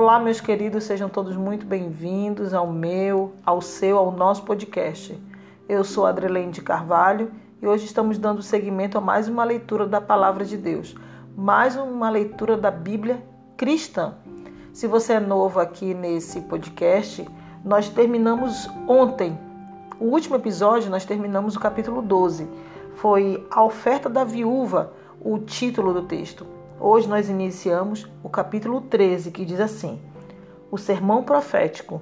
Olá, meus queridos, sejam todos muito bem-vindos ao meu, ao seu, ao nosso podcast. Eu sou Adrelene de Carvalho e hoje estamos dando seguimento a mais uma leitura da Palavra de Deus, mais uma leitura da Bíblia cristã. Se você é novo aqui nesse podcast, nós terminamos ontem, o último episódio, nós terminamos o capítulo 12. Foi a oferta da viúva, o título do texto. Hoje nós iniciamos o capítulo 13, que diz assim: O sermão profético,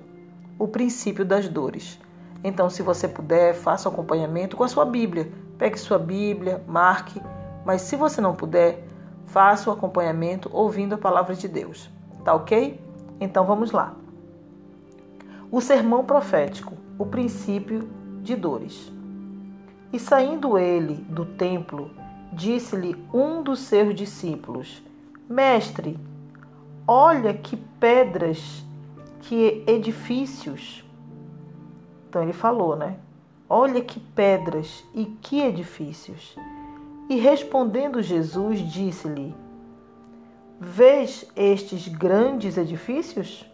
o princípio das dores. Então, se você puder, faça o acompanhamento com a sua Bíblia. Pegue sua Bíblia, marque, mas se você não puder, faça o acompanhamento ouvindo a palavra de Deus. Tá ok? Então vamos lá. O sermão profético, o princípio de dores. E saindo ele do templo, disse-lhe um dos seus discípulos: Mestre, olha que pedras, que edifícios. Então ele falou, né? Olha que pedras e que edifícios. E respondendo Jesus, disse-lhe: Vês estes grandes edifícios?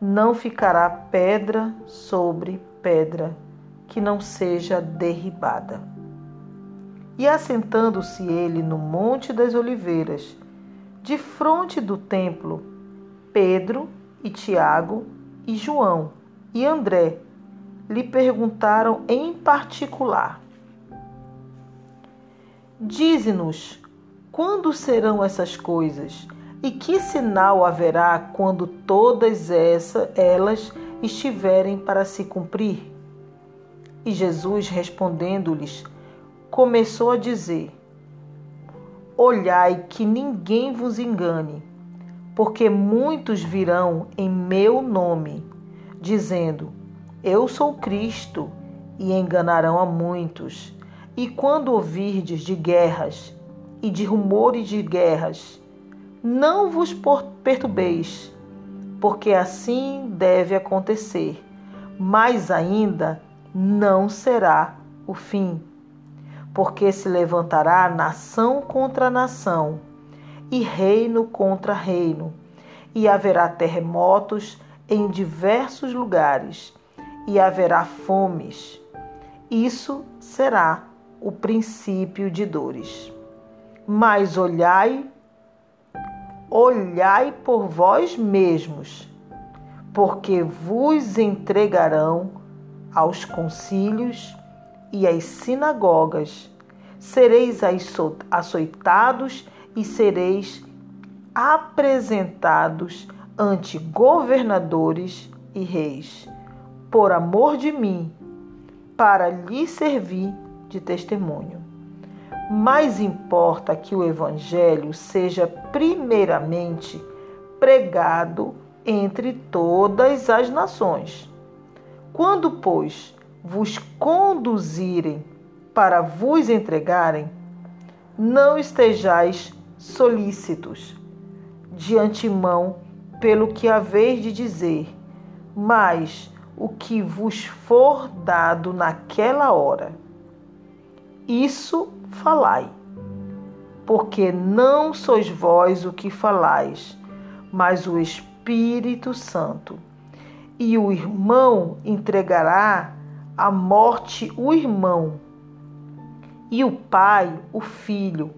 Não ficará pedra sobre pedra que não seja derribada. E assentando-se ele no Monte das Oliveiras, de frente do templo, Pedro e Tiago e João e André lhe perguntaram em particular: Dize-nos, quando serão essas coisas? E que sinal haverá quando todas essa, elas estiverem para se cumprir? E Jesus, respondendo-lhes, começou a dizer: Olhai que ninguém vos engane, porque muitos virão em meu nome, dizendo: Eu sou Cristo, e enganarão a muitos. E quando ouvirdes de guerras e de rumores de guerras, não vos perturbeis, porque assim deve acontecer, mas ainda não será o fim porque se levantará nação contra nação e reino contra reino, e haverá terremotos em diversos lugares, e haverá fomes. Isso será o princípio de dores. Mas olhai, olhai por vós mesmos, porque vos entregarão aos concílios e às sinagogas, sereis açoitados e sereis apresentados ante governadores e reis, por amor de mim, para lhe servir de testemunho. Mais importa que o Evangelho seja primeiramente pregado entre todas as nações. Quando, pois, vos conduzirem para vos entregarem, não estejais solícitos de antemão pelo que haveis de dizer, mas o que vos for dado naquela hora. Isso falai, porque não sois vós o que falais, mas o Espírito Santo. E o irmão entregará a morte o irmão, e o pai o filho,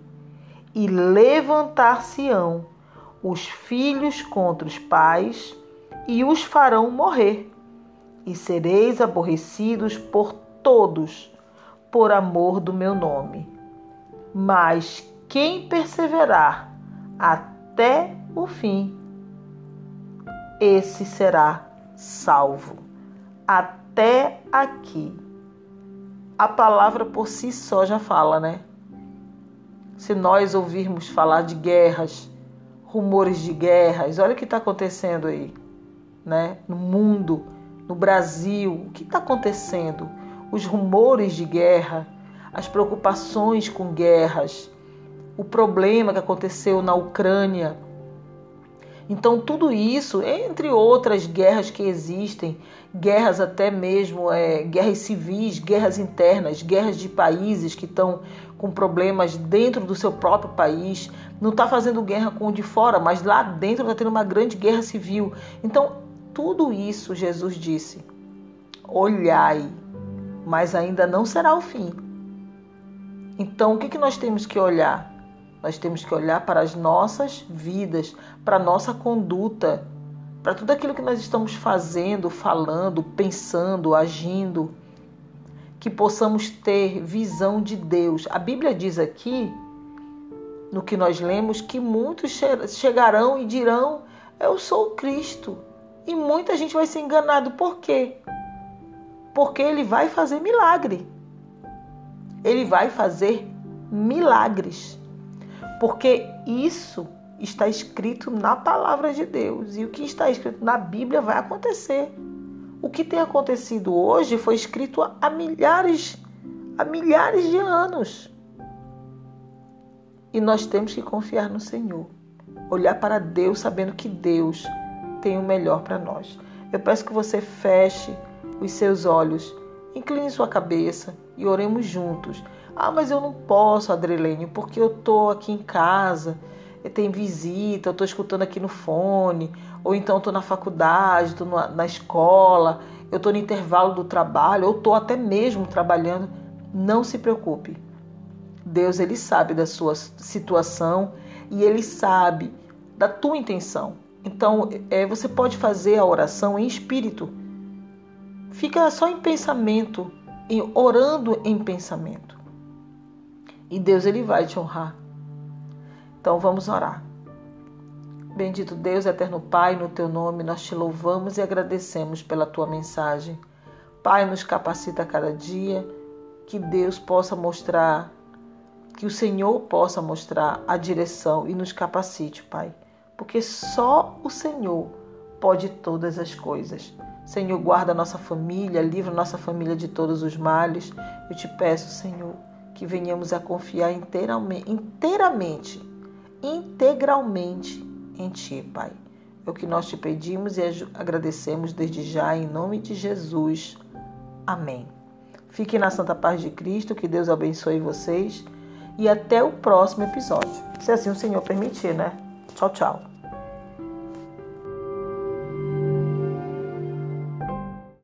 e levantar-se-ão os filhos contra os pais, e os farão morrer, e sereis aborrecidos por todos, por amor do meu nome. Mas quem perseverar até o fim, esse será salvo. Até até aqui. A palavra por si só já fala, né? Se nós ouvirmos falar de guerras, rumores de guerras, olha o que está acontecendo aí, né? No mundo, no Brasil, o que está acontecendo? Os rumores de guerra, as preocupações com guerras, o problema que aconteceu na Ucrânia, Então, tudo isso, entre outras guerras que existem, guerras até mesmo, é, guerras civis, guerras internas, guerras de países que estão com problemas dentro do seu próprio país, não está fazendo guerra com o de fora, mas lá dentro está tendo uma grande guerra civil. Então, tudo isso Jesus disse: olhai, mas ainda não será o fim. Então, o que, que nós temos que olhar? Nós temos que olhar para as nossas vidas, para a nossa conduta, para tudo aquilo que nós estamos fazendo, falando, pensando, agindo, que possamos ter visão de Deus. A Bíblia diz aqui, no que nós lemos, que muitos chegarão e dirão: Eu sou o Cristo. E muita gente vai ser enganado. Por quê? Porque ele vai fazer milagre. Ele vai fazer milagres porque isso está escrito na palavra de Deus e o que está escrito na Bíblia vai acontecer. O que tem acontecido hoje foi escrito há milhares, há milhares de anos. E nós temos que confiar no Senhor, olhar para Deus sabendo que Deus tem o melhor para nós. Eu peço que você feche os seus olhos, incline sua cabeça e oremos juntos ah, mas eu não posso, Adrelene, porque eu tô aqui em casa, tem visita, eu tô escutando aqui no fone, ou então tô na faculdade, tô na escola, eu tô no intervalo do trabalho, ou tô até mesmo trabalhando. Não se preocupe. Deus ele sabe da sua situação e ele sabe da tua intenção. Então, é, você pode fazer a oração em espírito. Fica só em pensamento, em, orando em pensamento e Deus ele vai te honrar. Então vamos orar. Bendito Deus, eterno Pai, no teu nome nós te louvamos e agradecemos pela tua mensagem. Pai, nos capacita a cada dia, que Deus possa mostrar, que o Senhor possa mostrar a direção e nos capacite, Pai, porque só o Senhor pode todas as coisas. Senhor, guarda a nossa família, livra a nossa família de todos os males. Eu te peço, Senhor, que venhamos a confiar inteiramente, inteiramente, integralmente em Ti, Pai. É o que nós te pedimos e agradecemos desde já, em nome de Jesus. Amém. Fiquem na Santa Paz de Cristo, que Deus abençoe vocês e até o próximo episódio. Se assim o Senhor permitir, né? Tchau, tchau.